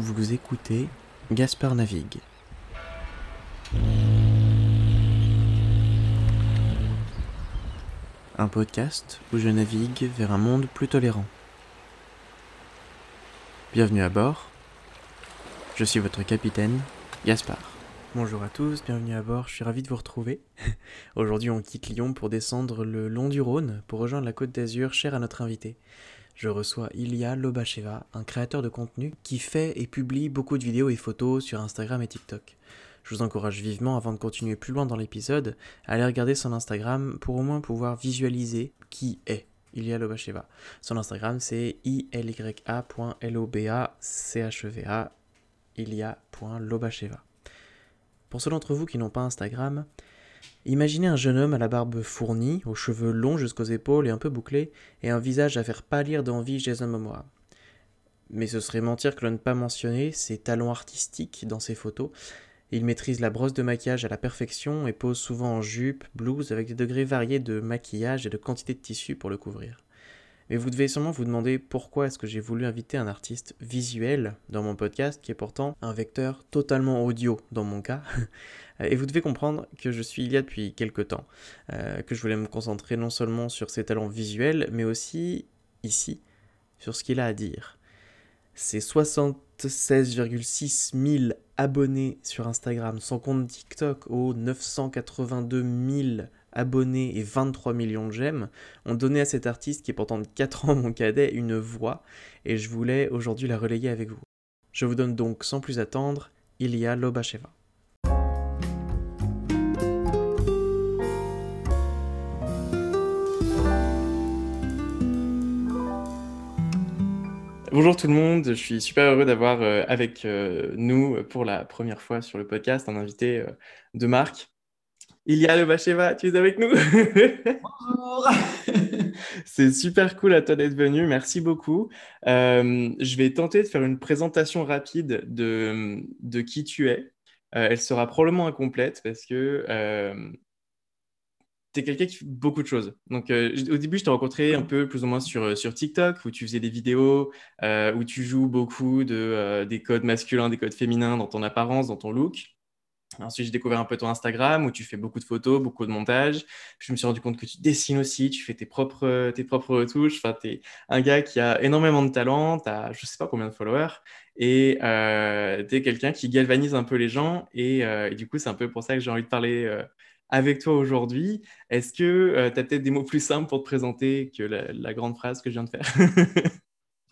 Vous écoutez Gaspard Navigue. Un podcast où je navigue vers un monde plus tolérant. Bienvenue à bord. Je suis votre capitaine, Gaspard. Bonjour à tous, bienvenue à bord, je suis ravi de vous retrouver. Aujourd'hui on quitte Lyon pour descendre le long du Rhône pour rejoindre la côte d'Azur chère à notre invité. Je reçois Ilya Lobacheva, un créateur de contenu qui fait et publie beaucoup de vidéos et photos sur Instagram et TikTok. Je vous encourage vivement, avant de continuer plus loin dans l'épisode, à aller regarder son Instagram pour au moins pouvoir visualiser qui est Ilya Lobacheva. Son Instagram c'est ilya.loba.cheva, ilya.lobacheva. Pour ceux d'entre vous qui n'ont pas Instagram, imaginez un jeune homme à la barbe fournie, aux cheveux longs jusqu'aux épaules et un peu bouclés, et un visage à faire pâlir d'envie Jason Momoa. Mais ce serait mentir que de ne pas mentionner ses talents artistiques dans ses photos. Il maîtrise la brosse de maquillage à la perfection et pose souvent en jupe, blouse, avec des degrés variés de maquillage et de quantité de tissu pour le couvrir. Mais vous devez sûrement vous demander pourquoi est-ce que j'ai voulu inviter un artiste visuel dans mon podcast, qui est pourtant un vecteur totalement audio dans mon cas. Et vous devez comprendre que je suis il y a depuis quelques temps, euh, que je voulais me concentrer non seulement sur ses talents visuels, mais aussi ici, sur ce qu'il a à dire. Ses 76,6 000 abonnés sur Instagram, sans compte TikTok, aux 982 000 abonnés et 23 millions de j'aime, ont donné à cet artiste qui est pourtant de 4 ans mon cadet une voix, et je voulais aujourd'hui la relayer avec vous. Je vous donne donc sans plus attendre Ilya Lobacheva. Bonjour tout le monde, je suis super heureux d'avoir euh, avec euh, nous pour la première fois sur le podcast un invité euh, de marque. Ilia Lobacheva, tu es avec nous Bonjour C'est super cool à toi d'être venu, merci beaucoup. je vais tenter de faire une présentation rapide de, de qui tu es. elle sera probablement incomplète parce que tu es quelqu'un qui fait beaucoup de choses. Donc, euh, au début, je t'ai rencontré un peu plus ou moins sur, euh, sur TikTok, où tu faisais des vidéos, euh, où tu joues beaucoup de, des codes masculins, des codes féminins dans ton apparence, dans ton look. Ensuite, j'ai découvert un peu ton Instagram, où tu fais beaucoup de photos, beaucoup de montages. Je me suis rendu compte que tu dessines aussi, tu fais tes propres, tes propres retouches. Enfin, tu es un gars qui a énormément de talent, tu as je sais pas combien de followers, et tu es quelqu'un qui galvanise un peu les gens. Et, et du coup, c'est un peu pour ça que j'ai envie de parler avec toi aujourd'hui. Est-ce que euh, tu as peut-être des mots plus simples pour te présenter que la, grande phrase que je viens de faire?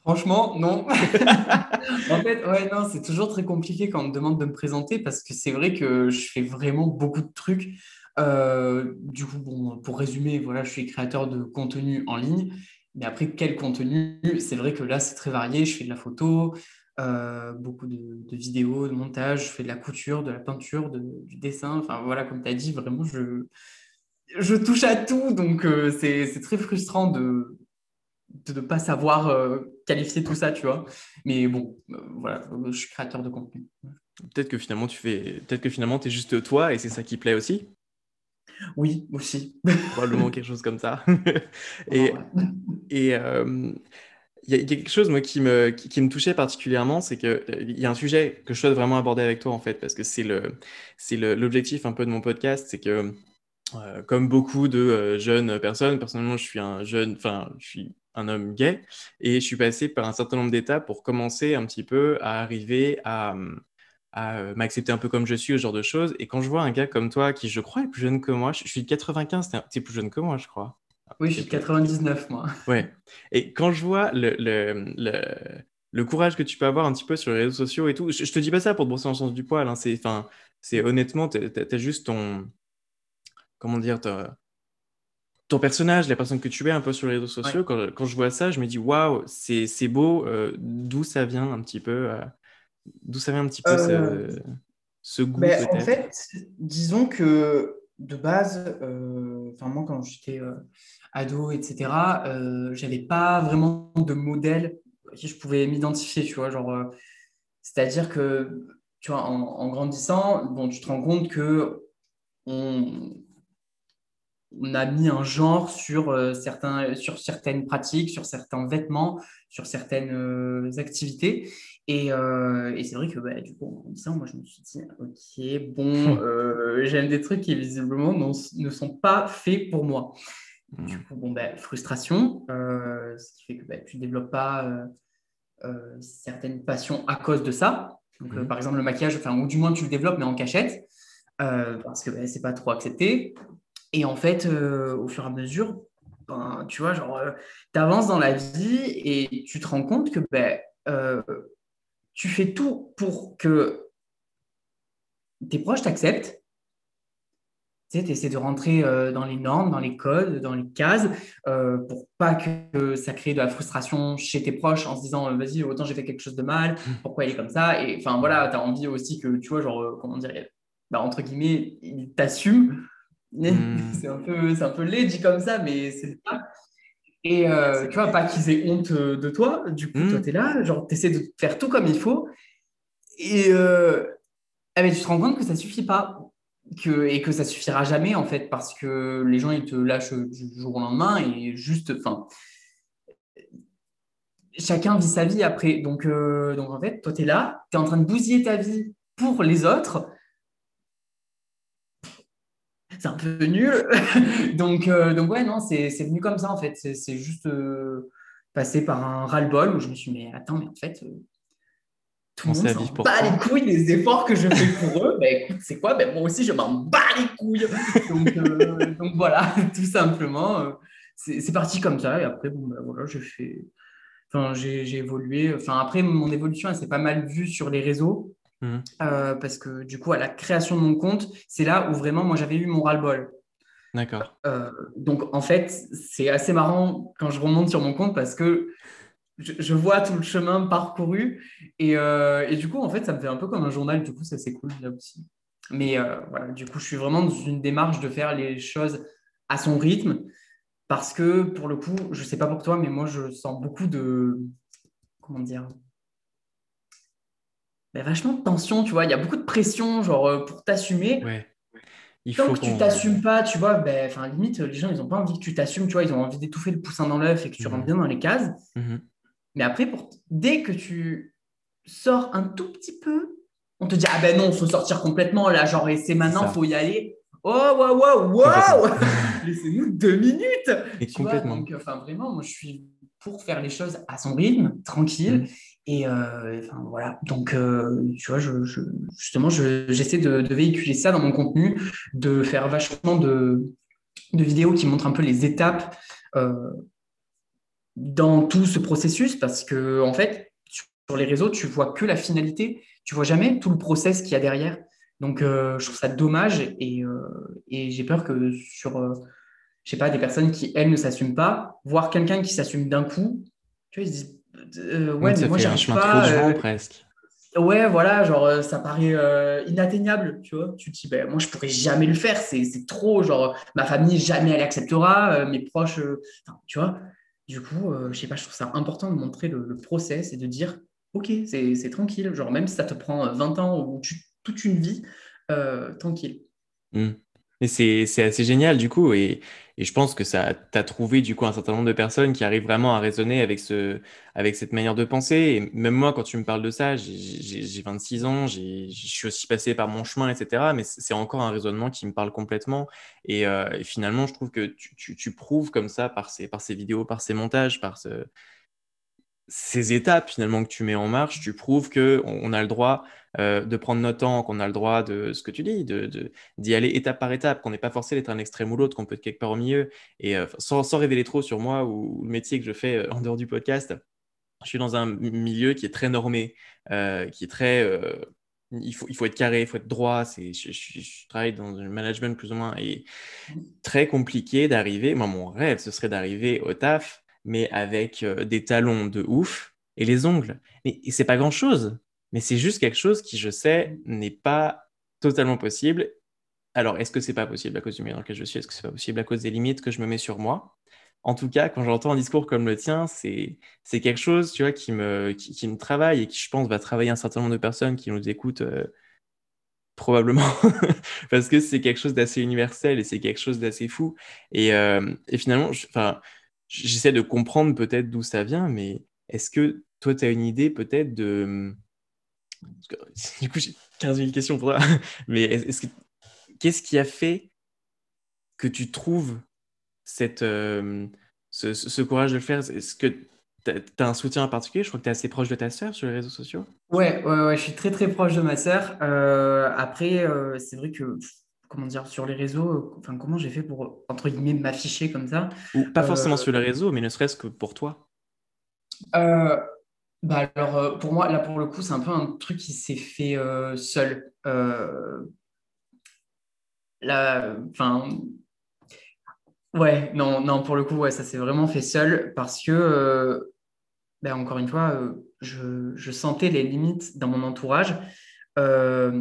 Franchement, non. en fait, ouais, non, c'est toujours très compliqué quand on me demande de me présenter parce que c'est vrai que je fais vraiment beaucoup de trucs. Euh, du coup, bon, pour résumer, voilà, je suis créateur de contenu en ligne. Mais après, quel contenu? C'est vrai que là, c'est très varié. Je fais de la photo, euh, beaucoup de, vidéos, de montage, je fais de la couture, de la peinture, du dessin. Enfin voilà, comme tu as dit, vraiment, je, je touche à tout. Donc euh, c'est très frustrant de ne pas savoir euh, qualifier tout ça, tu vois. Mais bon, voilà, je suis créateur de contenu. Peut-être que finalement, tu fais, peut-être que finalement, tu es juste toi et c'est ça qui plaît aussi. Oui, aussi. Probablement quelque chose comme ça. et, il y, a quelque chose moi, qui, me, qui, me touchait particulièrement, c'est qu'il euh, y a un sujet que je souhaite vraiment aborder avec toi, en fait, parce que c'est l'objectif un peu de mon podcast, c'est que, euh, comme beaucoup de euh, jeunes personnes, personnellement, je suis un jeune, enfin, je suis un homme gay, et je suis passé par un certain nombre d'étapes pour commencer un petit peu à arriver à, à m'accepter un peu comme je suis, ce genre de choses. Et quand je vois un gars comme toi, qui je crois est plus jeune que moi, je, suis de 95, tu es plus jeune que moi, je crois. Oui, je suis 99, moi. Ouais. Et quand je vois le, le, le, le, courage que tu peux avoir un petit peu sur les réseaux sociaux et tout, je, te dis pas ça pour te brosser en sens du poil. Hein, c'est, c'est honnêtement, tu as, juste ton. Comment dire ton personnage, la personne que tu es un peu sur les réseaux sociaux. Quand, quand, je vois ça, je me dis waouh, c'est, c'est beau. Euh, d'où ça vient un petit peu euh, D'où ça vient un petit peu ce, euh, ce, goût ben, En fait, disons que de base, enfin moi quand j'étais ado, etc., j'avais pas vraiment de modèle qui je pouvais m'identifier, tu vois, genre, c'est-à-dire que, tu vois, en, grandissant, bon, tu te rends compte que on, on a mis un genre sur, euh, certains, sur certaines pratiques, sur certains vêtements, sur certaines euh, activités. Et, et c'est vrai que bah, du coup, en disant, moi je me suis dit, ok, bon, j'aime des trucs qui visiblement ne sont pas faits pour moi. Du coup, bon, bah, frustration, ce qui fait que bah, tu ne développes pas certaines passions à cause de ça. Donc, mhm. par exemple, le maquillage, enfin, ou du moins tu le développes, mais en cachette, parce que bah, c'est pas trop accepté. Et en fait, au fur et à mesure, ben, tu vois, genre, tu avances dans la vie et tu te rends compte que ben, tu fais tout pour que tes proches t'acceptent. Tu essaies de rentrer dans les normes, dans les codes, dans les cases, pour pas que ça crée de la frustration chez tes proches en se disant vas-y, autant j'ai fait quelque chose de mal, pourquoi il est comme ça Et enfin voilà, tu as envie aussi que, tu vois, genre, comment dire, bah, entre guillemets, il t'assume. c'est un, peu, un peu laid dit comme ça, mais c'est ça. Et euh, tu vois, pas qu'ils aient honte euh, de toi. Du coup, toi, hmm. tu es là, genre, tu essaies de faire tout comme il faut. Et euh, eh tu te rends compte que ça suffit pas. Que, et que ça suffira jamais, en fait, parce que les gens, ils te lâchent du jour au lendemain et juste, enfin, chacun vit sa vie après. Donc, donc en fait, toi, tu es là, tu es en train de bousiller ta vie pour les autres c'est un peu nul. donc, euh, donc, ouais, non, c'est venu comme ça, en fait. C'est juste euh, passé par un ras-le-bol où je me suis dit, mais attends, mais en fait, euh, tout le monde s'en bat les couilles des efforts que je fais pour eux. Ben écoute, c'est quoi? Ben, Moi aussi, je m'en bats les couilles. Donc, donc voilà, tout simplement. c'est parti comme ça. Et après, bon, ben, voilà, j'ai fait. Enfin, j'ai évolué. Enfin, après, mon évolution, elle s'est pas mal vue sur les réseaux. Mmh. Euh, parce que du coup, à la création de mon compte, c'est là où vraiment moi j'avais eu mon ras-le-bol. D'accord. Euh, donc en fait, c'est assez marrant quand je remonte sur mon compte parce que je, vois tout le chemin parcouru et, euh, et, du coup, en fait, ça me fait un peu comme un journal. Du coup, ça c'est cool là aussi. Mais voilà, du coup, je suis vraiment dans une démarche de faire les choses à son rythme parce que pour le coup, je sais pas pour toi, mais moi je sens beaucoup de comment dire vachement de tension, tu vois. Il y a beaucoup de pression, genre, euh, pour t'assumer. Ouais. Il Tant que tu t'assumes pas, tu vois, ben, limite, les gens, ils n'ont pas envie que tu t'assumes, tu vois. Ils ont envie d'étouffer le poussin dans l'œuf et que tu rentres mhm. bien dans les cases. Mhm. Mais après, pour... dès que tu sors un tout petit peu, on te dit, ah ben non, il faut sortir complètement, là, genre, et c'est maintenant, il faut y aller. Oh, waouh, waouh, waouh Laissez-nous deux minutes Et complètement. donc, enfin, vraiment, moi, je suis pour faire les choses à son rythme, tranquille. Mhm. Et euh, voilà, donc euh, tu vois, justement, j'essaie de, véhiculer ça dans mon contenu, de faire vachement de, vidéos qui montrent un peu les étapes euh, dans tout ce processus, parce que en fait, sur les réseaux, tu vois que la finalité, tu vois jamais tout le process qu'il y a derrière. Donc, je trouve ça dommage et, et j'ai peur que sur, je sais pas, des personnes qui, elles, ne s'assument pas, voir quelqu'un qui s'assume d'un coup, tu vois, ils se disent euh, ouais, ça moi, fait un chemin pas, vent, euh, presque. Ouais, voilà, genre, euh, ça paraît inatteignable, tu vois. Tu te dis, ben, moi, je pourrais jamais le faire, c'est trop, genre, ma famille, jamais elle acceptera, mes proches, tu vois. Du coup, je sais pas, je trouve ça important de montrer le, process et de dire, ok, c'est tranquille, genre, même si ça te prend 20 ans ou toute une vie, tranquille. Mmh. Et c'est assez génial du coup, et, et je pense que ça t'a trouvé du coup un certain nombre de personnes qui arrivent vraiment à raisonner avec, ce, avec cette manière de penser. Et même moi, quand tu me parles de ça, j'ai 26 ans, je suis aussi passé par mon chemin, etc. Mais c'est encore un raisonnement qui me parle complètement. Et, euh, finalement, je trouve que tu, tu, tu, prouves comme ça par ces, par ces vidéos, par ces montages, par ce, ces étapes finalement que tu mets en marche, tu prouves que on, a le droit euh, de prendre notre temps, qu'on a le droit de ce que tu dis, d'y aller étape par étape, qu'on n'est pas forcé d'être un extrême ou l'autre, qu'on peut être quelque part au milieu. Et euh, sans, sans, révéler trop sur moi ou, le métier que je fais euh, en dehors du podcast, je suis dans un milieu qui est très normé, qui est très il faut, il faut être carré, il faut être droit. Je, je, travaille dans le management plus ou moins et très compliqué d'arriver. Moi, mon rêve, ce serait d'arriver au taf mais avec euh, des talons de ouf et les ongles. Et, c'est pas grand chose, mais c'est juste quelque chose qui, je sais, n'est pas totalement possible. Alors, est-ce que c'est pas possible à cause du milieu dans lequel je suis? Est-ce que c'est pas possible à cause des limites que je me mets sur moi? En tout cas, quand j'entends un discours comme le tien, c'est quelque chose, tu vois, qui me, qui, me travaille et qui, je pense, va travailler un certain nombre de personnes qui nous écoutent. Euh, probablement parce que c'est quelque chose d'assez universel et c'est quelque chose d'assez fou et, euh, et finalement enfin j'essaie de comprendre peut-être d'où ça vient, mais est-ce que toi, tu as une idée peut-être de, du coup, j'ai 15 000 questions pour toi. Mais est-ce que, qu'est-ce qui a fait que tu trouves cette, euh, ce, courage de le faire? Est-ce que tu as, un soutien en particulier? Je crois que tu es assez proche de ta sœur sur les réseaux sociaux. Ouais, ouais, ouais, je suis très très proche de ma sœur. Euh, après, euh, c'est vrai que, comment dire, sur les réseaux, enfin, comment j'ai fait pour, entre guillemets, m'afficher comme ça Ou pas forcément sur les réseaux, mais ne serait-ce que pour toi bah alors, pour moi, là, pour le coup, c'est un peu un truc qui s'est fait seul. là, enfin, Ouais, non, non, pour le coup, ouais, ça s'est vraiment fait seul parce que, euh, ben, encore une fois, euh, je, sentais les limites dans mon entourage. Euh,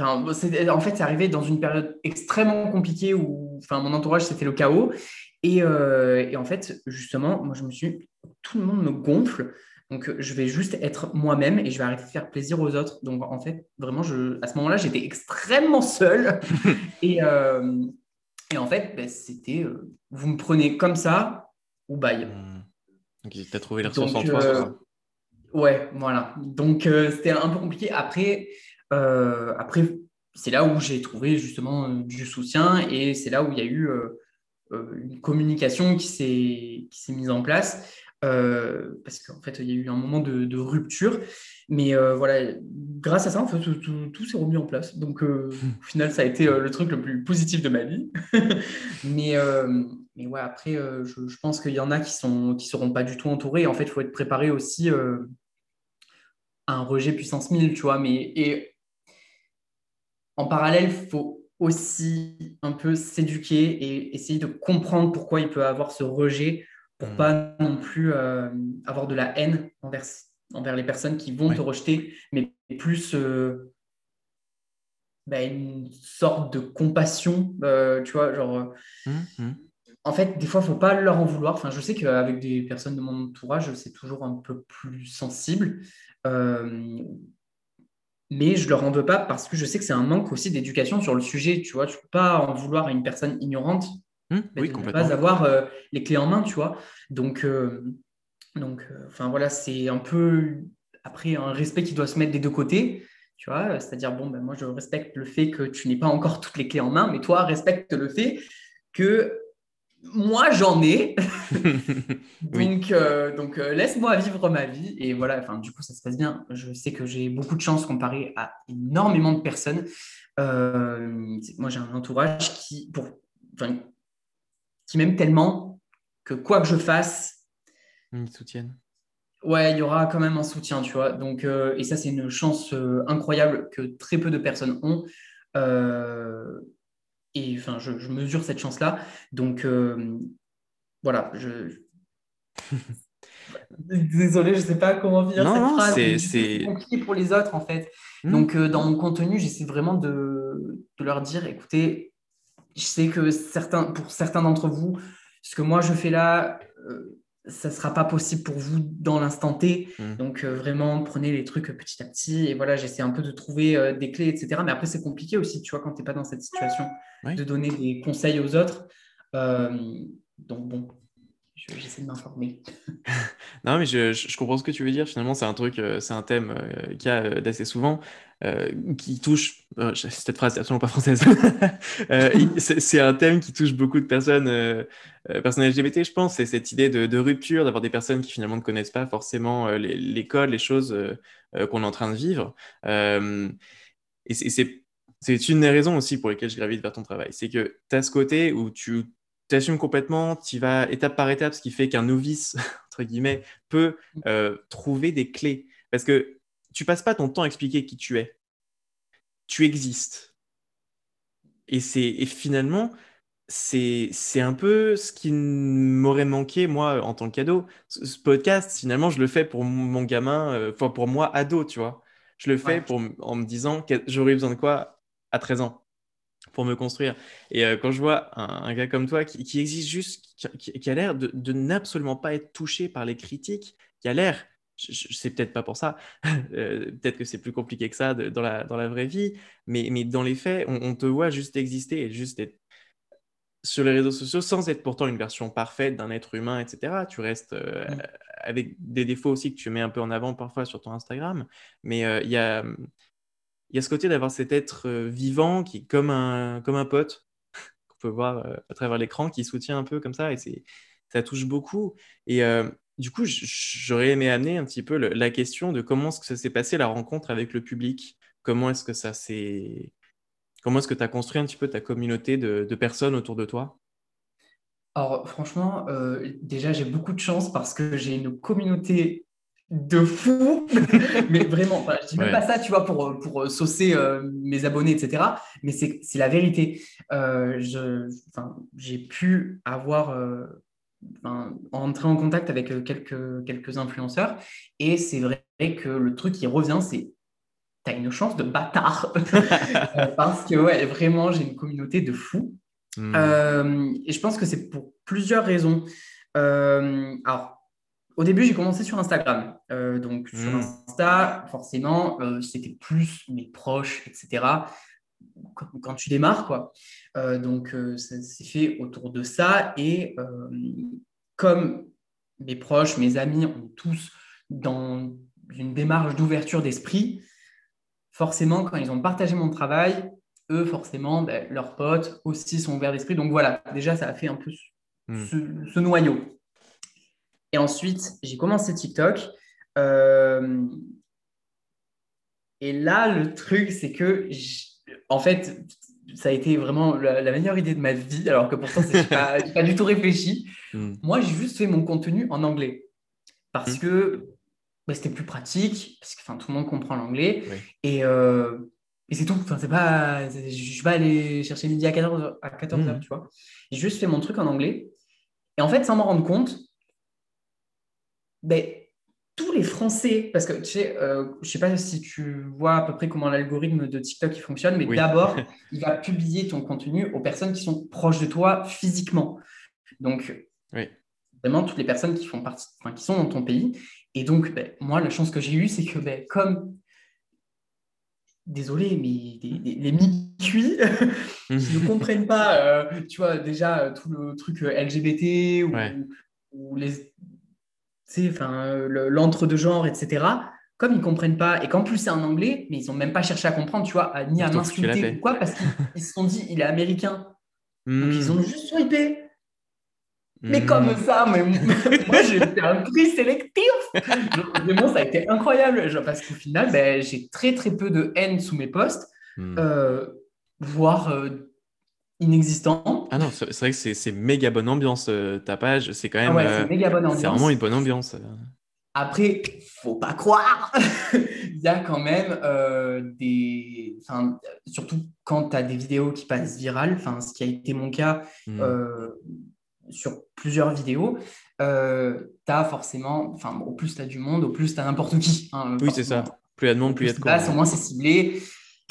en fait, c'est arrivé dans une période extrêmement compliquée où enfin, mon entourage, c'était le chaos. Et, et, en fait, justement, moi, je me suis dit, tout le monde me gonfle. Donc, je vais juste être moi-même et je vais arrêter de faire plaisir aux autres. Donc, en fait, vraiment, je, à ce moment-là, j'étais extrêmement seul. et, et en fait, ben, c'était euh, vous me prenez comme ça ou bye. Donc, tu as trouvé les ressources en toi. Euh, ouais, voilà. Donc, euh, c'était un peu compliqué. Après, après c'est là où j'ai trouvé justement du soutien et c'est là où il y a eu une communication qui s'est mise en place. parce qu'en fait, il y a eu un moment de, rupture. Mais voilà, grâce à ça, en fait, tout, s'est remis en place. Donc, au final, ça a été le truc le plus positif de ma vie. mais, mais ouais, après, je, pense qu'il y en a qui ne qui seront pas du tout entourés. En fait, il faut être préparé aussi à un rejet puissance 1000, tu vois. Mais et en parallèle, il faut aussi un peu s'éduquer et essayer de comprendre pourquoi il peut avoir ce rejet pour mmh. pas non plus avoir de la haine envers envers les personnes qui vont te rejeter, mais plus euh, bah, une sorte de compassion, euh, tu vois, genre... Euh, mmh, mmh. En fait, des fois, il ne faut pas leur en vouloir. Enfin, je sais qu'avec des personnes de mon entourage, c'est toujours un peu plus sensible. Mais je ne leur en veux pas parce que je sais que c'est un manque aussi d'éducation sur le sujet. Tu vois, tu ne peux pas en vouloir à une personne ignorante mmh, oui, de ne pas avoir les clés en main, tu vois. Donc, donc, euh, enfin voilà, c'est un peu après un respect qui doit se mettre des deux côtés, tu vois, c'est-à-dire bon, ben, moi je respecte le fait que tu n'aies pas encore toutes les clés en main, mais toi respecte le fait que moi j'en ai, donc euh, donc euh, laisse-moi vivre ma vie et voilà, enfin du coup ça se passe bien. Je sais que j'ai beaucoup de chance comparé à énormément de personnes. moi j'ai un entourage qui pour, qui m'aime tellement que quoi que je fasse ils soutiennent. Ouais, il y aura quand même un soutien, tu vois. Donc, euh, et ça, c'est une chance euh, incroyable que très peu de personnes ont. Euh, et enfin, je, mesure cette chance-là. Donc, voilà. Je... Désolé, je ne sais pas comment dire cette phrase. C'est compliqué pour les autres, en fait. Hmm. Donc, dans mon contenu, j'essaie vraiment de, de, leur dire écoutez, je sais que certains, pour certains d'entre vous, ce que moi je fais là, ça ne sera pas possible pour vous dans l'instant T. Mmh. Donc, euh, vraiment, prenez les trucs petit à petit. Et voilà, j'essaie un peu de trouver euh, des clés, etc. Mais après, c'est compliqué aussi, tu vois, quand tu n'es pas dans cette situation, de donner des conseils aux autres. Euh, donc, bon, j'essaie de m'informer. non, mais je, je, comprends ce que tu veux dire. Finalement, c'est un truc, c'est un thème qu'il y a d'assez souvent. Euh, qui touche, euh, cette phrase n'est absolument pas française, euh, c'est un thème qui touche beaucoup de personnes, personnes LGBT, je pense, c'est cette idée de, rupture, d'avoir des personnes qui finalement ne connaissent pas forcément l'école, les, choses qu'on est en train de vivre. et c'est une des raisons aussi pour lesquelles je gravite vers ton travail. C'est que tu as ce côté où tu t'assumes complètement, tu vas étape par étape, ce qui fait qu'un novice, entre guillemets, peut trouver des clés. Parce que tu passes pas ton temps à expliquer qui tu es. Tu existes. Et, c'est, finalement, c'est, un peu ce qui m'aurait manqué, moi, en tant que cadeau. Ce, podcast, finalement, je le fais pour mon gamin, euh, enfin, pour moi, ado, tu vois. Je le fais pour, en me disant j'aurais besoin de quoi à 13 ans pour me construire. Et euh, quand je vois un, gars comme toi qui, existe juste, qui, a l'air de, de n'absolument pas être touché par les critiques, qui a l'air je, sais peut-être pas pour ça, euh, peut-être que c'est plus compliqué que ça dans, la, dans la vraie vie, mais, mais dans les faits, on, te voit juste exister et juste être sur les réseaux sociaux sans être pourtant une version parfaite d'un être humain, etc. Tu restes euh, Mm. avec des défauts aussi que tu mets un peu en avant parfois sur ton Instagram. Mais il y a, il y a ce côté d'avoir cet être euh, vivant qui est comme un, comme un pote qu'on peut voir euh, à travers l'écran, qui soutient un peu comme ça. Et c'est, ça touche beaucoup. Et euh, du coup, j'aurais aimé amener un petit peu la question de comment est-ce que ça s'est passé la rencontre avec le public. Comment est-ce que ça s'est... Comment est-ce que tu as construit un petit peu ta communauté de, personnes autour de toi? Alors, franchement, déjà, j'ai beaucoup de chance parce que j'ai une communauté de fous. Mais vraiment, enfin, je dis même Ouais. pas ça, tu vois, pour, pour saucer euh, mes abonnés, etc. Mais c'est la vérité. Euh, j'ai pu avoir, euh, entrer en contact avec euh, quelques, quelques influenceurs. Et c'est vrai que le truc qui revient, c'est t'as une chance de bâtard. Euh, parce que, ouais, vraiment, j'ai une communauté de fous. Hmm. Euh, et je pense que c'est pour plusieurs raisons. Euh, alors, au début, j'ai commencé sur Instagram. Euh, donc, sur Mm. Insta, forcément, euh, c'était plus mes proches, etc. Quand, quand tu démarres, quoi. Euh, donc, ça s'est fait autour de ça. Et comme mes proches, mes amis, on est tous dans une démarche d'ouverture d'esprit, forcément, quand ils ont partagé mon travail, eux, forcément, ben, leurs potes aussi sont ouverts d'esprit. Donc voilà, déjà, ça a fait un peu ce, Hmm. ce- ce noyau. Et ensuite, j'ai commencé TikTok. Euh, et là, le truc, c'est que, en fait, ça a été vraiment la, la meilleure idée de ma vie, alors que pourtant, je n'ai pas, du tout réfléchi. Hmm. Moi, j'ai juste fait mon contenu en anglais parce Mm. que bah, c'était plus pratique, parce que tout le monde comprend l'anglais. Oui. Et, euh, et c'est tout. Enfin, c'est pas, je ne suis pas allé chercher midi à 14h, à 14 heures, Mm. tu vois. J'ai juste fait mon truc en anglais. Et en fait, sans m'en rendre compte, ben, tous les Français, parce que tu sais, euh, je ne sais pas si tu vois à peu près comment l'algorithme de TikTok il fonctionne, mais Oui. d'abord, il va publier ton contenu aux personnes qui sont proches de toi physiquement. Donc, Oui. vraiment toutes les personnes qui font partie, enfin, qui sont dans ton pays. Et donc, ben, moi, la chance que j'ai eue, c'est que ben, comme, désolé, mais les mi-cuits qui ne comprennent pas, euh, tu vois, déjà euh, tout le truc LGBT ou, Ouais. ou les, enfin, euh, le- l'entre-deux-genres, etc. Comme ils ne comprennent pas, et qu'en plus c'est en anglais, mais ils n'ont même pas cherché à comprendre, tu vois, à- ni à m'insulter ou quoi, parce qu'ils ils se sont dit, il est américain. Donc Hmm. ils ont juste swipé. Mais Hmm. comme ça, mais moi j'ai fait un tri sélectif. Genre, Vraiment, ça a été incroyable. Genre, parce qu'au final, ben, j'ai très très peu de haine sous mes posts, Hmm. euh, voire euh, inexistant. Ah non, c'est vrai que c'est méga bonne ambiance, euh, ta page. C'est quand Ah même. ouais, euh, c'est méga bonne ambiance. c'est vraiment une bonne ambiance. euh. Après, faut pas croire, il y a quand même euh, des. Enfin, surtout quand tu as des vidéos qui passent virales, enfin, ce qui a été mon cas Hmm. sur plusieurs vidéos, euh, tu as forcément. Enfin, au plus tu as du monde, au plus tu as n'importe qui. hein, Oui, c'est ça. Plus il y a de monde, plus il y a de quoi. au moins c'est ciblé.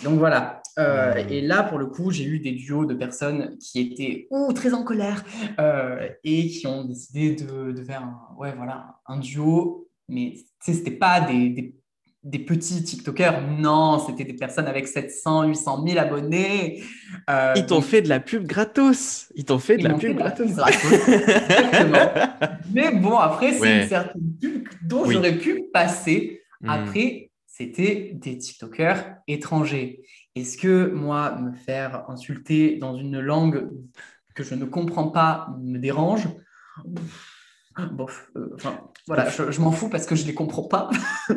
Donc voilà. Euh, Hmm. Et là, pour le coup, j'ai eu des duos de personnes qui étaient ou très en colère euh, et qui ont décidé de, de faire un, ouais, voilà, un duo. Mais sais, c'était pas des, des, des petits TikTokers. Non, c'était des personnes avec 700, 800 000 abonnés. Euh, Ils t'ont donc, fait de la pub gratos. Ils t'ont fait de ils la fait pub la gratos. pub gratos. Exactement. Mais bon, après, c'est Ouais. une certaine pub dont Oui. j'aurais pu passer. Hmm. Après, c'était des TikTokers étrangers. Est-ce que moi, me faire insulter dans une langue que je ne comprends pas me dérange? Bof, euh, enfin, voilà, je, je m'en fous parce que je ne les comprends pas.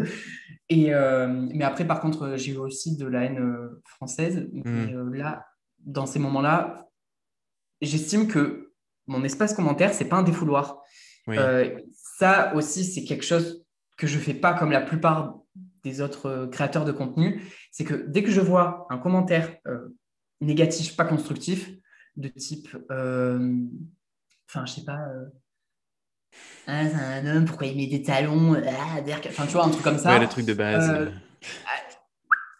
Et, euh, mais après, par contre, j'ai eu aussi de la haine euh, française. Euh, là, dans ces moments-là, j'estime que mon espace commentaire, c'est pas un défouloir. Oui. Euh, ça aussi, c'est quelque chose que je fais pas comme la plupart des autres euh, créateurs de contenu. C'est que dès que je vois un commentaire euh, négatif, pas constructif, de type, euh, enfin, je sais pas, ah, c'est un homme, pourquoi il met des talons, ah, enfin, tu vois, un truc comme ça Ouais, le truc de base. euh.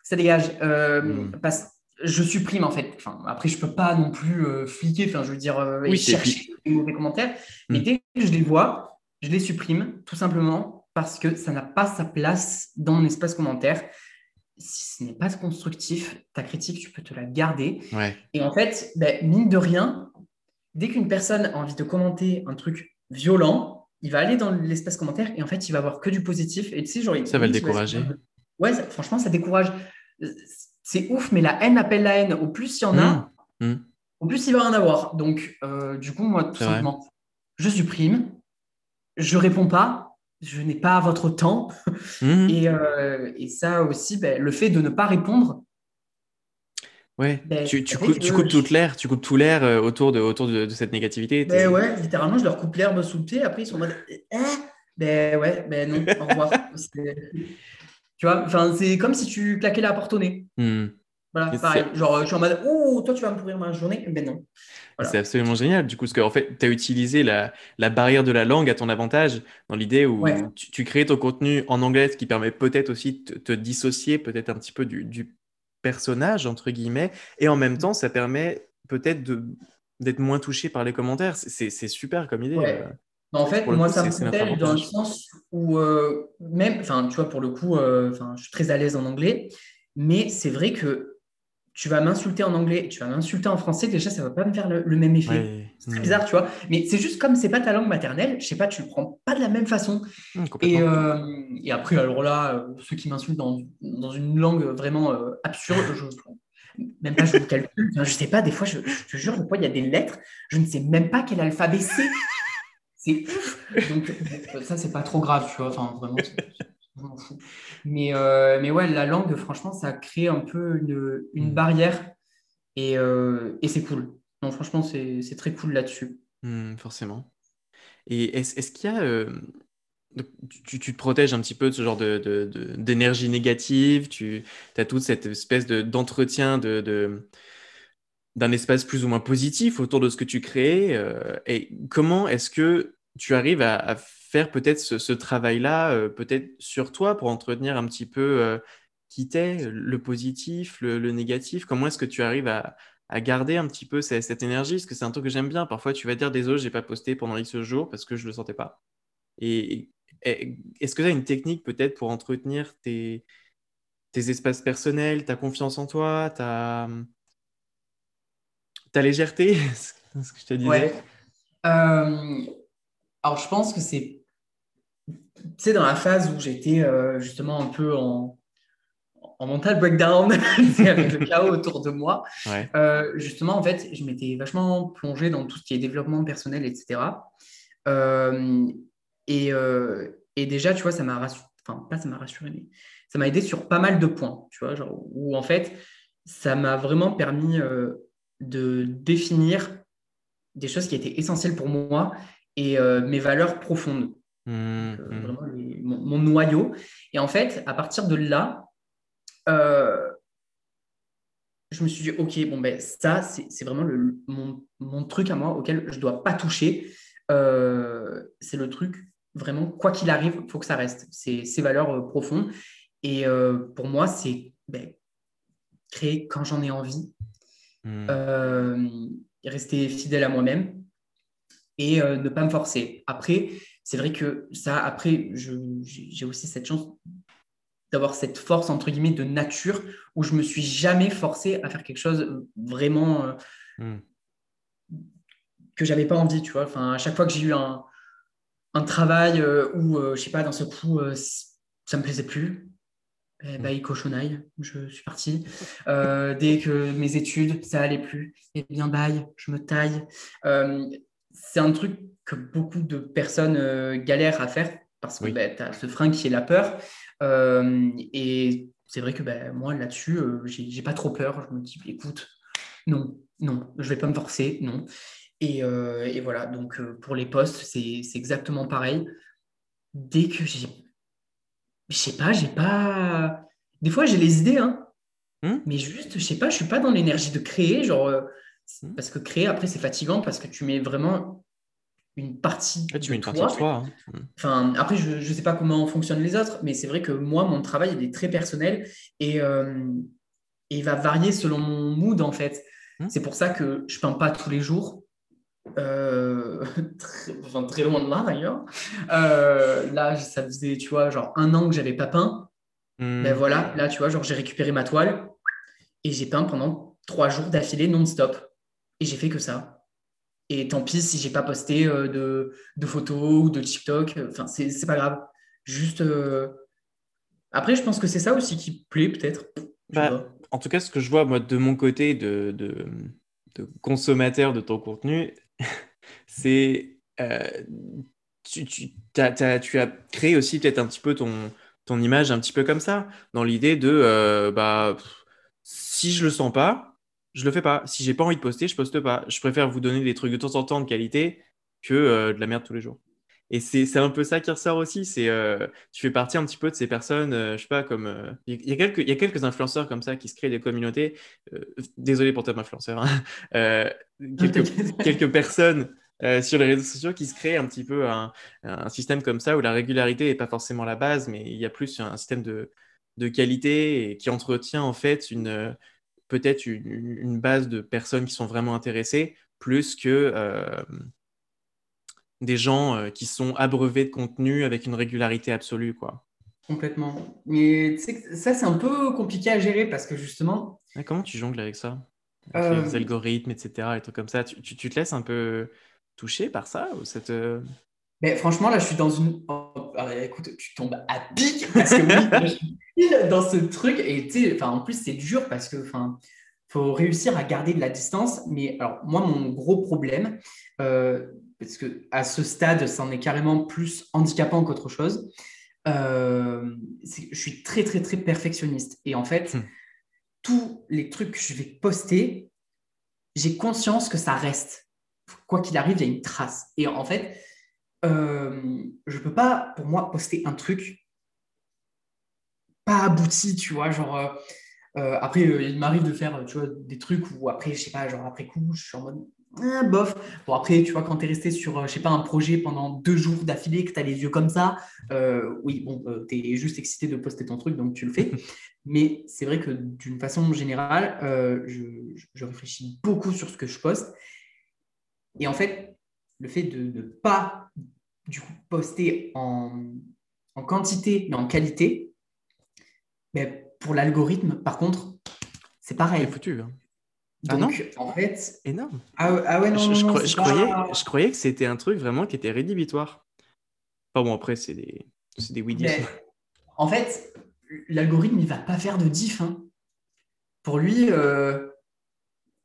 ça dégage. Mm. parce, je supprime en fait. Enfin, après, je peux pas non plus euh, fliquer, enfin, je veux dire, euh, Oui, chercher les mauvais commentaires. Mais Mm. dès que je les vois, je les supprime tout simplement parce que ça n'a pas sa place dans mon espace commentaire. Si ce n'est pas constructif, ta critique, tu peux te la garder. Ouais. Et en fait, ben, mine de rien, dès qu'une personne a envie de commenter un truc violent, il va aller dans l'espace commentaire et en fait, il va avoir que du positif. Et tu sais, genre, ça va le décourager. Ouais, franchement, ça décourage. C'est ouf, mais la haine appelle la haine. Au plus il y en a, mmh. Mmh. au plus il va en avoir. Donc, euh, du coup, moi, tout simplement, je supprime, je réponds pas, je n'ai pas votre temps. Mmh. Euh, et, ça aussi, ben, le fait de ne pas répondre, Ouais, ben, tu, tu, coupes, tu, coupes, toute l'air, tu coupes tout l'air euh, autour, de, autour de, cette négativité. Ben ouais, littéralement, je leur coupe l'herbe sous le pied, après ils sont en mode eh, Ben ouais, ben non, au revoir. tu vois, enfin, c'est comme si tu claquais la porte au nez. Hmm. Voilà, pareil. Genre, je suis en mode Oh, toi, tu vas me pourrir ma journée Ben non. C'est absolument génial, du coup, parce qu'en fait, tu as utilisé la, la, barrière de la langue à ton avantage, dans l'idée où tu, tu, crées ton contenu en anglais, ce qui permet peut-être aussi de te, dissocier peut-être un petit peu du, du personnage, entre guillemets, et en même mmh. temps, ça permet peut-être d'être moins touché par les commentaires. C'est super comme idée. Euh. En fait, moi, ça me protège dans le sens où, euh, même, enfin, tu vois, pour le coup, euh, je suis très à l'aise en anglais, mais c'est vrai que tu vas m'insulter en anglais tu vas m'insulter en français, déjà, ça va pas me faire le, même effet. C'est très bizarre, tu vois. Mais c'est juste comme c'est pas ta langue maternelle, je sais pas, tu le prends pas de la même façon. Mmh, et, euh, et, après, alors là, euh, ceux qui m'insultent dans, dans, une langue vraiment euh, absurde, je, même pas je le calcule, je sais pas, des fois, je, te jure, des fois, il y a des lettres, je ne sais même pas quel alphabet c'est. C'est ouf. Donc, ça, c'est pas trop grave, tu vois. Enfin, vraiment, mais, euh, mais ouais, la langue, franchement, ça crée un peu une, une mm. barrière et, euh, et c'est cool. Non, franchement, c'est très cool là-dessus. Mm, forcément. Et est-ce est qu'il y a. Euh, tu, tu, te protèges un petit peu de ce genre d'énergie de, de, négative, tu as toute cette espèce d'entretien de, d'un espace plus ou moins positif autour de ce que tu crées. et comment est-ce que tu arrives à, à faire peut-être ce, travail-là, euh, peut-être sur toi, pour entretenir un petit peu euh, qui t'es, le positif, le, négatif? Comment est-ce que tu arrives à, garder un petit peu cette, énergie? Parce que c'est un truc que j'aime bien. Parfois, tu vas dire désolé, j'ai pas posté pendant X jours parce que je le sentais pas. Et, est-ce que tu as une technique peut-être pour entretenir tes, espaces personnels, ta confiance en toi, ta, ta légèreté? Ce que je te disais. Euh, alors, je pense que c'est tu sais, dans la phase où j'étais euh, justement un peu en, en mental breakdown, avec le chaos autour de moi, euh, justement, en fait, je m'étais vachement plongé dans tout ce qui est développement personnel, etc. Euh, et, et, déjà, tu vois, ça m'a rassuré, enfin, pas ça m'a rassuré, mais ça m'a aidé sur pas mal de points, tu vois, genre, où en fait, ça m'a vraiment permis de définir des choses qui étaient essentielles pour moi et mes valeurs profondes. Mmh, mmh. vraiment mon, noyau. Et en fait, à partir de là, euh, je me suis dit, OK, bon, ben, ça, c'est vraiment le, mon, truc à moi auquel je ne dois pas toucher. Euh, c'est le truc, vraiment, quoi qu'il arrive, il faut que ça reste. C'est ces valeurs euh, profondes. Et pour moi, c'est ben, créer quand j'en ai envie, mmh. rester fidèle à moi-même et ne pas me forcer. Après, c'est vrai que ça, après, j'ai aussi cette chance d'avoir cette force, entre guillemets, de nature, où je me suis jamais forcé à faire quelque chose vraiment euh, hmm. que j'avais pas envie, tu vois. Enfin, à chaque fois que j'ai eu un, travail euh, où, euh, je sais pas, dans ce coup, ça me plaisait plus, eh ben, il cochonaille, je suis parti. dès que mes études, ça allait plus, eh bien, bye, je me taille. c'est un truc que beaucoup de personnes euh, galèrent à faire parce que bah, tu as ce frein qui est la peur. Euh, et c'est vrai que bah, moi, là-dessus, euh, j'ai pas trop peur. Je me dis, écoute, non, non, je vais pas me forcer, non. Et, et voilà, donc pour les postes, c'est exactement pareil. Dès que j'ai. Je sais pas, j'ai pas. Des fois, j'ai les idées, hein. Hmm? Mais juste, je sais pas, je suis pas dans l'énergie de créer, genre. Hmm? Parce que créer, après, c'est fatigant parce que tu mets vraiment une partie tu de toi. Hein. Enfin, après, je ne sais pas comment fonctionnent les autres, mais c'est vrai que moi, mon travail, il est très personnel et, euh, il va varier selon mon mood, en fait. Mm. C'est pour ça que je ne peins pas tous les jours. Euh, très, enfin, très loin de là, d'ailleurs. Euh, là, ça faisait, tu vois, genre un an que j'avais pas peint. Mm. Ben voilà, là, tu vois, genre j'ai récupéré ma toile et j'ai peint pendant trois jours d'affilée non-stop. Et j'ai fait que ça. Et tant pis si j'ai pas posté de, de, photos ou de TikTok. Enfin, c'est pas grave. Juste. Après, je pense que c'est ça aussi qui plaît, peut-être. Bah, en tout cas, ce que je vois, moi, de mon côté, de, de, de consommateur de ton contenu, c'est. tu, tu, as, tu as créé aussi peut-être un petit peu ton, ton image un petit peu comme ça, dans l'idée de bah, si je le sens pas, je le fais pas. Si j'ai pas envie de poster, je poste pas. Je préfère vous donner des trucs de temps en temps de qualité que euh, de la merde tous les jours. Et c'est un peu ça qui ressort aussi. C'est euh, tu fais partie un petit peu de ces personnes, euh, je sais pas, comme il y, a quelques il y a quelques influenceurs comme ça qui se créent des communautés. désolé pour tes influenceur. Hein. quelques, quelques personnes sur les réseaux sociaux qui se créent un petit peu un, un système comme ça où la régularité n'est pas forcément la base, mais il y a plus un système de, de qualité et qui entretient en fait une peut-être une, base de personnes qui sont vraiment intéressées, plus que euh, des gens euh, qui sont abreuvés de contenu avec une régularité absolue. Quoi. Complètement. Mais ça, c'est un peu compliqué à gérer parce que justement... Ah, comment tu jongles avec ça? Euh, Les algorithmes, etc. Et tout comme ça. Tu, tu, te laisses un peu toucher par ça ou cette, mais franchement, là, je suis dans une. Écoute, tu tombes à pic parce que oui, je suis dans ce truc. Et sais, en plus, c'est dur parce que, enfin, faut réussir à garder de la distance. Mais alors, moi, mon gros problème, euh, parce que à ce stade, c'en est carrément plus handicapant qu'autre chose, euh, je suis très, très, très perfectionniste. Et en fait, hmm. tous les trucs que je vais poster, j'ai conscience que ça reste. Quoi qu'il arrive, il y a une trace. Et en fait, euh, je peux pas, pour moi, poster un truc pas abouti, tu vois, genre... Euh, euh, après, il m'arrive de faire tu vois, des trucs où après, je sais pas, genre après coup, je suis en mode ah, bof. Bon, après, tu vois, quand tu es resté sur, je sais pas, un projet pendant deux jours d'affilée, que tu as les yeux comme ça, oui, bon, tu es juste excité de poster ton truc, donc tu le fais. Mais c'est vrai que d'une façon générale, je, je, réfléchis beaucoup sur ce que je poste. Et en fait, le fait de ne pas du coup, poster en, quantité mais en qualité, mais pour l'algorithme, par contre, c'est pareil. C'est foutu. Hein. Ah Donc, en fait. Énorme. Ah, ah ouais, non, je, non, je, croyais, je croyais que c'était un truc vraiment qui était rédhibitoire. Enfin bon, après, c'est des, c'est des En fait, l'algorithme, il va pas faire de diff. Hein. Pour lui, euh,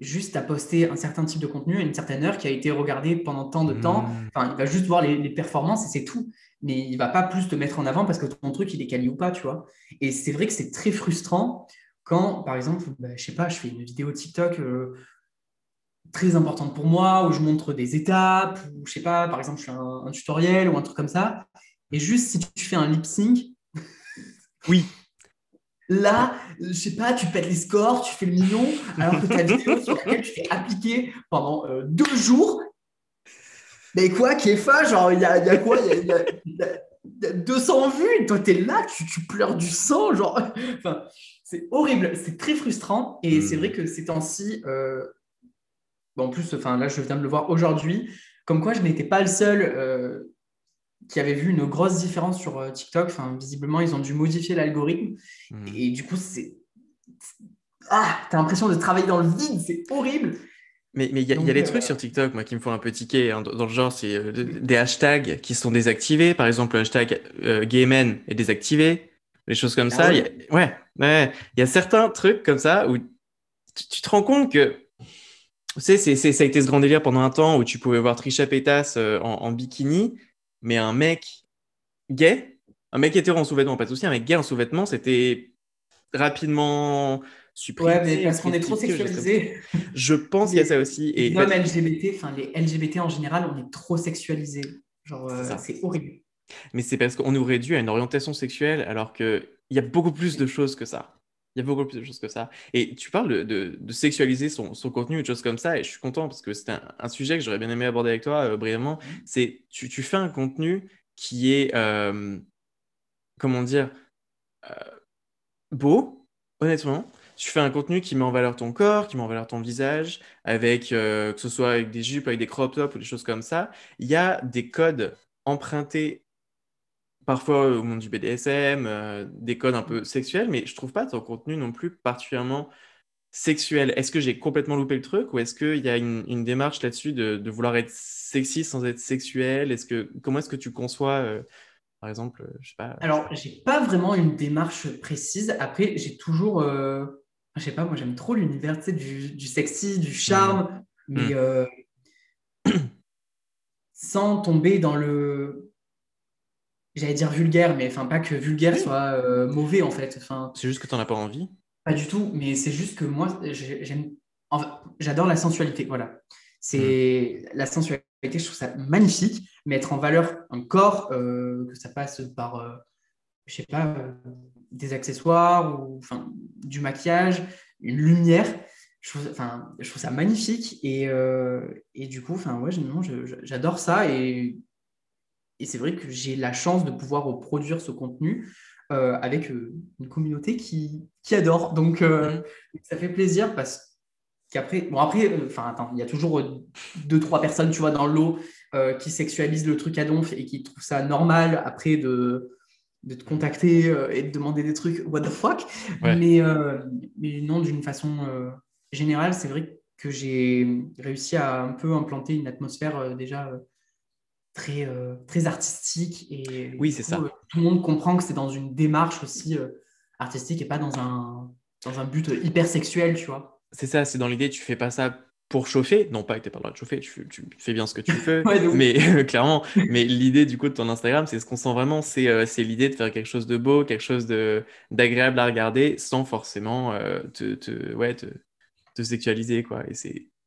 juste à poster un certain type de contenu à une certaine heure qui a été regardé pendant tant de temps. Hmm. Enfin, il va juste voir les, performances et c'est tout. Mais il va pas plus te mettre en avant parce que ton truc, il est quali ou pas, tu vois. Et c'est vrai que c'est très frustrant quand, par exemple, bah, je sais pas, je fais une vidéo TikTok euh, très importante pour moi où je montre des étapes, ou je sais pas, par exemple, je fais un, un tutoriel ou un truc comme ça. Et juste si tu fais un lip sync, oui, Là, je sais pas, tu pètes les scores, tu fais le mignon, alors que ta vidéo sur laquelle tu fais appliquer pendant euh, deux jours. Mais quoi, Kefa, genre, il y a, y a, quoi Il y, a, 200 vues, toi, tu es là, tu, tu, pleures du sang, genre. Enfin, c'est horrible, c'est très frustrant. Et c'est vrai hmm. que ces temps-ci, euh... bon, en plus, enfin, là, je viens de le voir aujourd'hui, comme quoi je n'étais pas le seul. Euh, qui avait vu une grosse différence sur euh, TikTok. Enfin, visiblement, ils ont dû modifier l'algorithme. Hmm. Et du coup, c'est. Ah, t'as l'impression de travailler dans le vide, c'est horrible. Mais il y a, y a des trucs euh, sur TikTok, moi, qui me font un peu tiquer. Hein, dans, le genre, c'est euh, des hashtags qui sont désactivés. Par exemple, le hashtag euh, gaymen est désactivé. Des choses comme ah ça. ouais, ouais. Il y a certains trucs comme ça où tu, te rends compte que. Tu sais, ça a été ce grand délire pendant un temps où tu pouvais voir Trisha Paytas en, bikini mais un mec gay, un mec hétéro en sous-vêtements, pas de souci, un mec gay en sous-vêtements, c'était rapidement supprimé. Ouais, mais parce qu'on est trop sexualisé. Je pense qu'il y a ça aussi. Et les LGBT, enfin les LGBT en général, on est trop sexualisé. Genre, euh, c'est horrible. Mais c'est parce qu'on nous réduit à une orientation sexuelle alors qu'il y a beaucoup plus de choses que ça. Il y a beaucoup plus de choses que ça. Et tu parles de, de, sexualiser son, son, contenu, des choses comme ça, et je suis content parce que c'est un, sujet que j'aurais bien aimé aborder avec toi euh, brièvement. Mmh. C'est tu, tu, fais un contenu qui est, euh, comment dire, euh, beau, honnêtement. Tu fais un contenu qui met en valeur ton corps, qui met en valeur ton visage, avec que ce soit avec des jupes, avec des crop tops ou des choses comme ça. Il y a des codes empruntés parfois au monde du BDSM, euh, des codes un peu sexuels, mais je trouve pas ton contenu non plus particulièrement sexuel. Est-ce que j'ai complètement loupé le truc ou est-ce qu'il y a une, démarche là-dessus de, vouloir être sexy sans être sexuel? Est-ce que comment est-ce que tu conçois, euh, par exemple, je sais pas. Alors, j'ai pas vraiment une démarche précise. Après, j'ai toujours, euh, je sais pas, moi j'aime trop l'univers du, sexy, du charme, mmh. mais mmh. sans tomber dans le j'allais dire vulgaire, mais enfin pas que vulgaire soit euh, mauvais en fait. Enfin, c'est juste que tu n'en as pas envie. Pas du tout, mais c'est juste que moi, j'aime, j'adore la sensualité. Voilà, c'est mm. la sensualité. Je trouve ça magnifique, mettre en valeur un corps, euh, que ça passe par, euh, je sais pas, des accessoires ou enfin du maquillage, une lumière. Je trouve, enfin, je trouve ça magnifique et, et du coup, enfin ouais, j'adore ça et et c'est vrai que j'ai la chance de pouvoir produire ce contenu euh, avec euh, une communauté qui, qui adore. Donc, euh, mm. ça fait plaisir parce qu'après, bon, après, enfin, attends, il y a toujours deux, trois personnes, tu vois, dans l'eau qui sexualisent le truc à donf et qui trouvent ça normal après de, de te contacter et de demander des trucs, what the fuck? Mais, mais non, d'une façon générale, c'est vrai que j'ai réussi à un peu implanter une atmosphère déjà très, euh, très artistique. Et oui, c'est ça. Euh, tout le monde comprend que c'est dans une démarche aussi euh, artistique et pas dans un, dans un but hyper sexuel, tu vois. C'est ça, c'est dans l'idée, tu fais pas ça pour chauffer, non pas que tu pas le droit de chauffer, tu, tu, fais bien ce que tu fais, mais clairement, mais l'idée du coup de ton Instagram, c'est ce qu'on sent vraiment, c'est c'est l'idée de faire quelque chose de beau, quelque chose d'agréable à regarder sans forcément te, te, ouais, te, te, sexualiser. Quoi. Et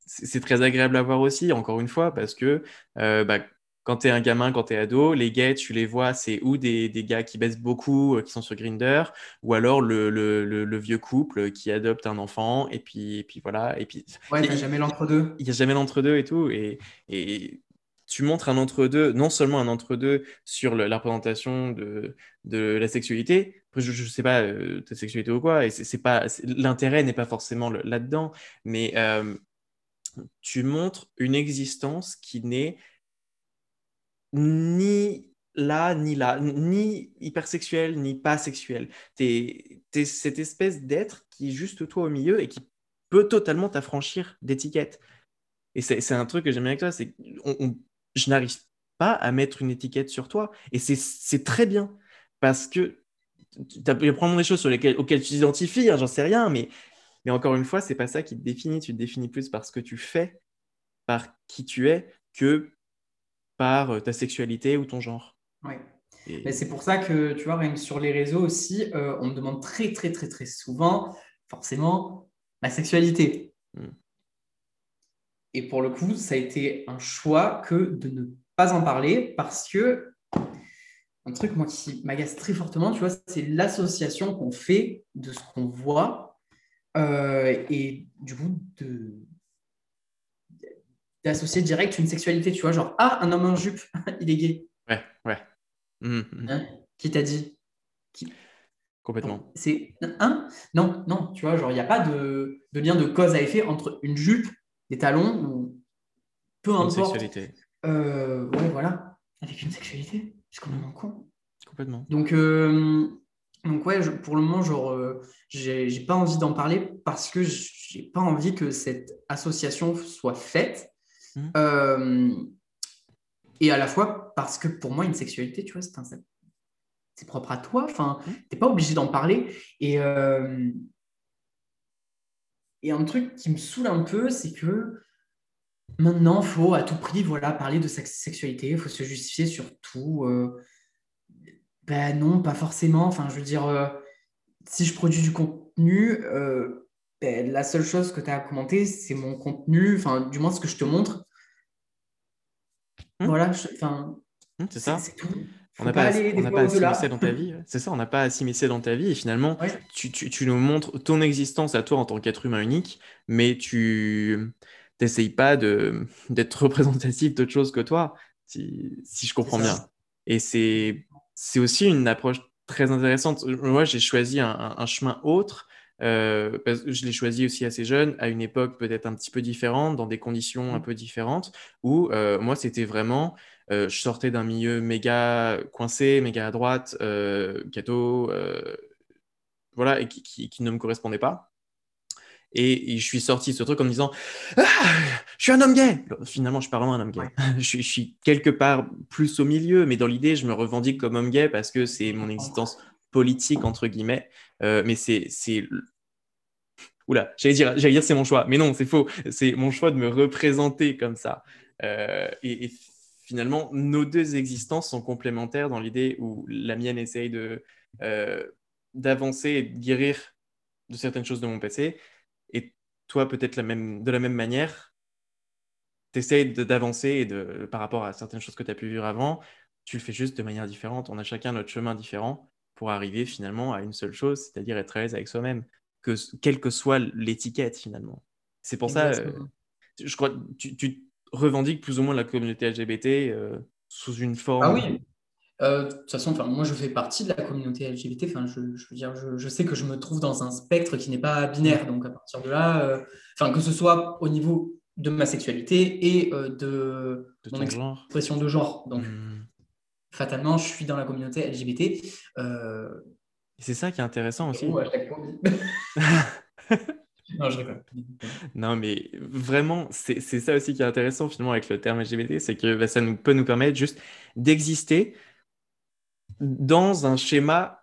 c'est très agréable à voir aussi, encore une fois, parce que bah, quand tu es un gamin, quand tu es ado, les gays, tu les vois, c'est ou des, des, gars qui baissent beaucoup, euh, qui sont sur Grinder, ou alors le, le, le, vieux couple qui adopte un enfant, et puis, et puis voilà. Et puis, ouais, il n'y a jamais l'entre-deux. Il n'y a jamais l'entre-deux et tout. Et, et tu montres un entre-deux, non seulement un entre-deux sur la représentation de, de la sexualité, je ne sais pas euh, ta sexualité ou quoi, et c'est pas l'intérêt n'est pas forcément là-dedans, mais euh, tu montres une existence qui n'est ni là, ni là, ni hypersexuel, ni pas sexuel. Tu es, cette espèce d'être qui est juste toi au milieu et qui peut totalement t'affranchir d'étiquettes. Et c'est un truc que j'aime bien avec toi, c'est je n'arrive pas à mettre une étiquette sur toi. Et c'est très bien, parce que tu as probablement des choses sur lesquelles, auxquelles tu t'identifies, hein, j'en sais rien, mais, mais encore une fois, c'est pas ça qui te définit. Tu te définis plus par ce que tu fais, par qui tu es, que par euh, ta sexualité ou ton genre. Oui. C'est pour ça que, tu vois, même sur les réseaux aussi, euh, on me demande très, très, très, très souvent, forcément, ma sexualité. Hmm. Et pour le coup, ça a été un choix que de ne pas en parler parce que un truc, moi, qui m'agace très fortement, tu vois, c'est l'association qu'on fait de ce qu'on voit euh, et du coup, de, d'associer direct une sexualité, tu vois, genre, ah, un homme en jupe, il est gay. Ouais, ouais. Mmh, mmh. Hein? Qui t'a dit? Qui... Complètement. C'est un Non, non, tu vois, genre, il n'y a pas de, lien de cause à effet entre une jupe, des talons, ou peu importe. Sexualité. Euh, ouais, voilà, avec une sexualité? C'est complètement con. Complètement. Donc, euh, donc ouais, pour le moment, genre, euh, j'ai pas envie d'en parler parce que j'ai pas envie que cette association soit faite Mmh. Euh, et à la fois parce que pour moi, une sexualité, tu vois, c'est propre à toi. Enfin, mmh. tu n'es pas obligé d'en parler. Et, euh, et un truc qui me saoule un peu, c'est que maintenant, il faut à tout prix voilà, parler de sexualité, il faut se justifier sur tout. Euh, ben non, pas forcément. Enfin, je veux dire, si je produis du contenu, ben, la seule chose que tu as à commenter, c'est mon contenu, enfin, du moins ce que je te montre. Hmm. Voilà, enfin, hmm, c'est ça. On n'a pas, à s'immiscer dans ta vie. C'est ça, on n'a pas à s'immiscer dans ta vie. Et finalement, tu, tu, nous montres ton existence à toi en tant qu'être humain unique, mais tu n'essayes pas d'être représentatif d'autre chose que toi, si, si je comprends bien. Et c'est aussi une approche très intéressante. Moi, j'ai choisi un, un, chemin autre euh, parce que je l'ai choisi aussi assez jeune, à une époque peut-être un petit peu différente, dans des conditions un mmh. peu différentes, où euh, moi c'était vraiment, euh, je sortais d'un milieu méga coincé, méga à droite, gâteau, voilà, et qui, qui, ne me correspondait pas. Et, je suis sorti de ce truc en me disant ah, Je suis un homme gay Finalement, je suis pas vraiment un homme gay. je, suis quelque part plus au milieu, mais dans l'idée, je me revendique comme homme gay parce que c'est mon existence politique, entre guillemets. Euh, mais c'est. Oula, j'allais dire, dire c'est mon choix. Mais non, c'est faux. C'est mon choix de me représenter comme ça. Euh, et, finalement, nos deux existences sont complémentaires dans l'idée où la mienne essaye. Euh, d'avancer et de guérir de certaines choses de mon passé et toi, peut-être même, de la même manière, tu essayes d'avancer par rapport à certaines choses que tu as pu vivre avant, tu le fais juste de manière différente. On a chacun notre chemin différent pour arriver finalement à une seule chose, c'est-à-dire être à l'aise avec soi-même, que, quelle que soit l'étiquette finalement. C'est pour ça, euh, je crois, tu, tu revendiques plus ou moins la communauté LGBT euh, sous une forme. Ah oui, euh, de toute façon, moi, je fais partie de la communauté LGBT. Enfin, je, veux dire, je, sais que je me trouve dans un spectre qui n'est pas binaire. Donc, à partir de là, euh, enfin, que ce soit au niveau de ma sexualité et euh, de, mon expression de genre. Donc, hmm. Fatalement, je suis dans la communauté LGBT. C'est ça qui est intéressant aussi. non, je rigole. Non, mais vraiment, c'est ça aussi qui est intéressant finalement avec le terme LGBT, c'est que bah, ça nous, peut nous permettre juste d'exister dans un schéma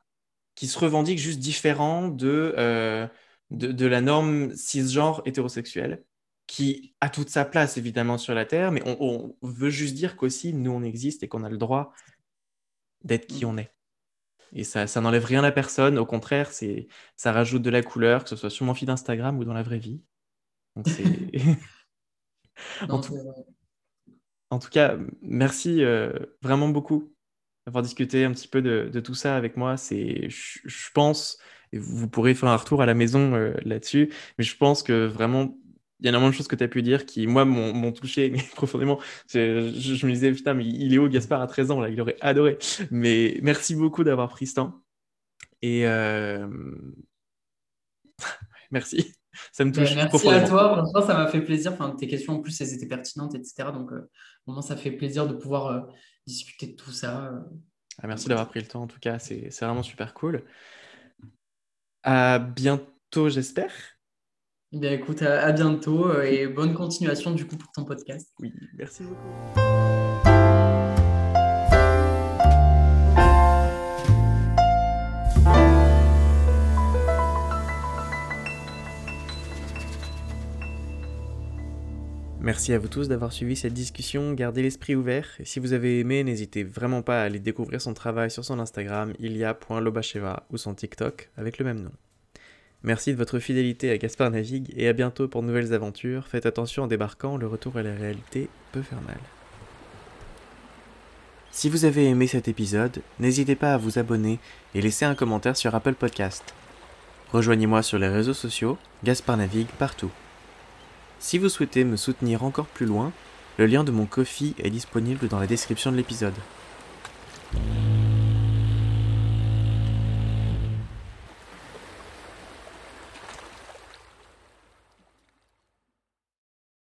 qui se revendique juste différent de, euh, de, la norme cisgenre hétérosexuelle, qui a toute sa place évidemment sur la Terre, mais on, veut juste dire qu'aussi nous on existe et qu'on a le droit d'être qui on est. Et ça, ça n'enlève rien à personne, au contraire, c'est, ça rajoute de la couleur, que ce soit sur mon feed Instagram ou dans la vraie vie. Donc c'est... en, tout... en, tout... cas, merci euh, vraiment beaucoup d'avoir discuté un petit peu de, tout ça avec moi. C'est, je, pense, et vous pourrez faire un retour à la maison euh, là-dessus, mais je pense que vraiment, il y a énormément de choses que tu as pu dire qui, moi, m'ont touché profondément. Je, me disais, putain, mais il est où Gaspard à 13 ans là? Il aurait adoré. Mais merci beaucoup d'avoir pris ce temps. Et euh, merci. Ça me touche. merci à toi. Franchement, ça m'a fait plaisir. Enfin, tes questions, en plus, elles étaient pertinentes, etc. Donc, euh, vraiment, ça fait plaisir de pouvoir discuter de tout ça. Euh. Ah, merci d'avoir pris le temps, en tout cas, c'est vraiment super cool. À bientôt, j'espère. Bien, écoute, à bientôt euh, et bonne continuation du coup pour ton podcast. Oui, merci beaucoup. Merci à vous tous d'avoir suivi cette discussion, gardez l'esprit ouvert, et si vous avez aimé, n'hésitez vraiment pas à aller découvrir son travail sur son Instagram, ilia.lobacheva, ou son TikTok, avec le même nom. Merci de votre fidélité à Gaspard Navigue, et à bientôt pour de nouvelles aventures, faites attention en débarquant, le retour à la réalité peut faire mal. Si vous avez aimé cet épisode, n'hésitez pas à vous abonner et laisser un commentaire sur Apple Podcast. Rejoignez-moi sur les réseaux sociaux, Gaspard Navigue partout. Si vous souhaitez me soutenir encore plus loin, le lien de mon Kofi est disponible dans la description de l'épisode.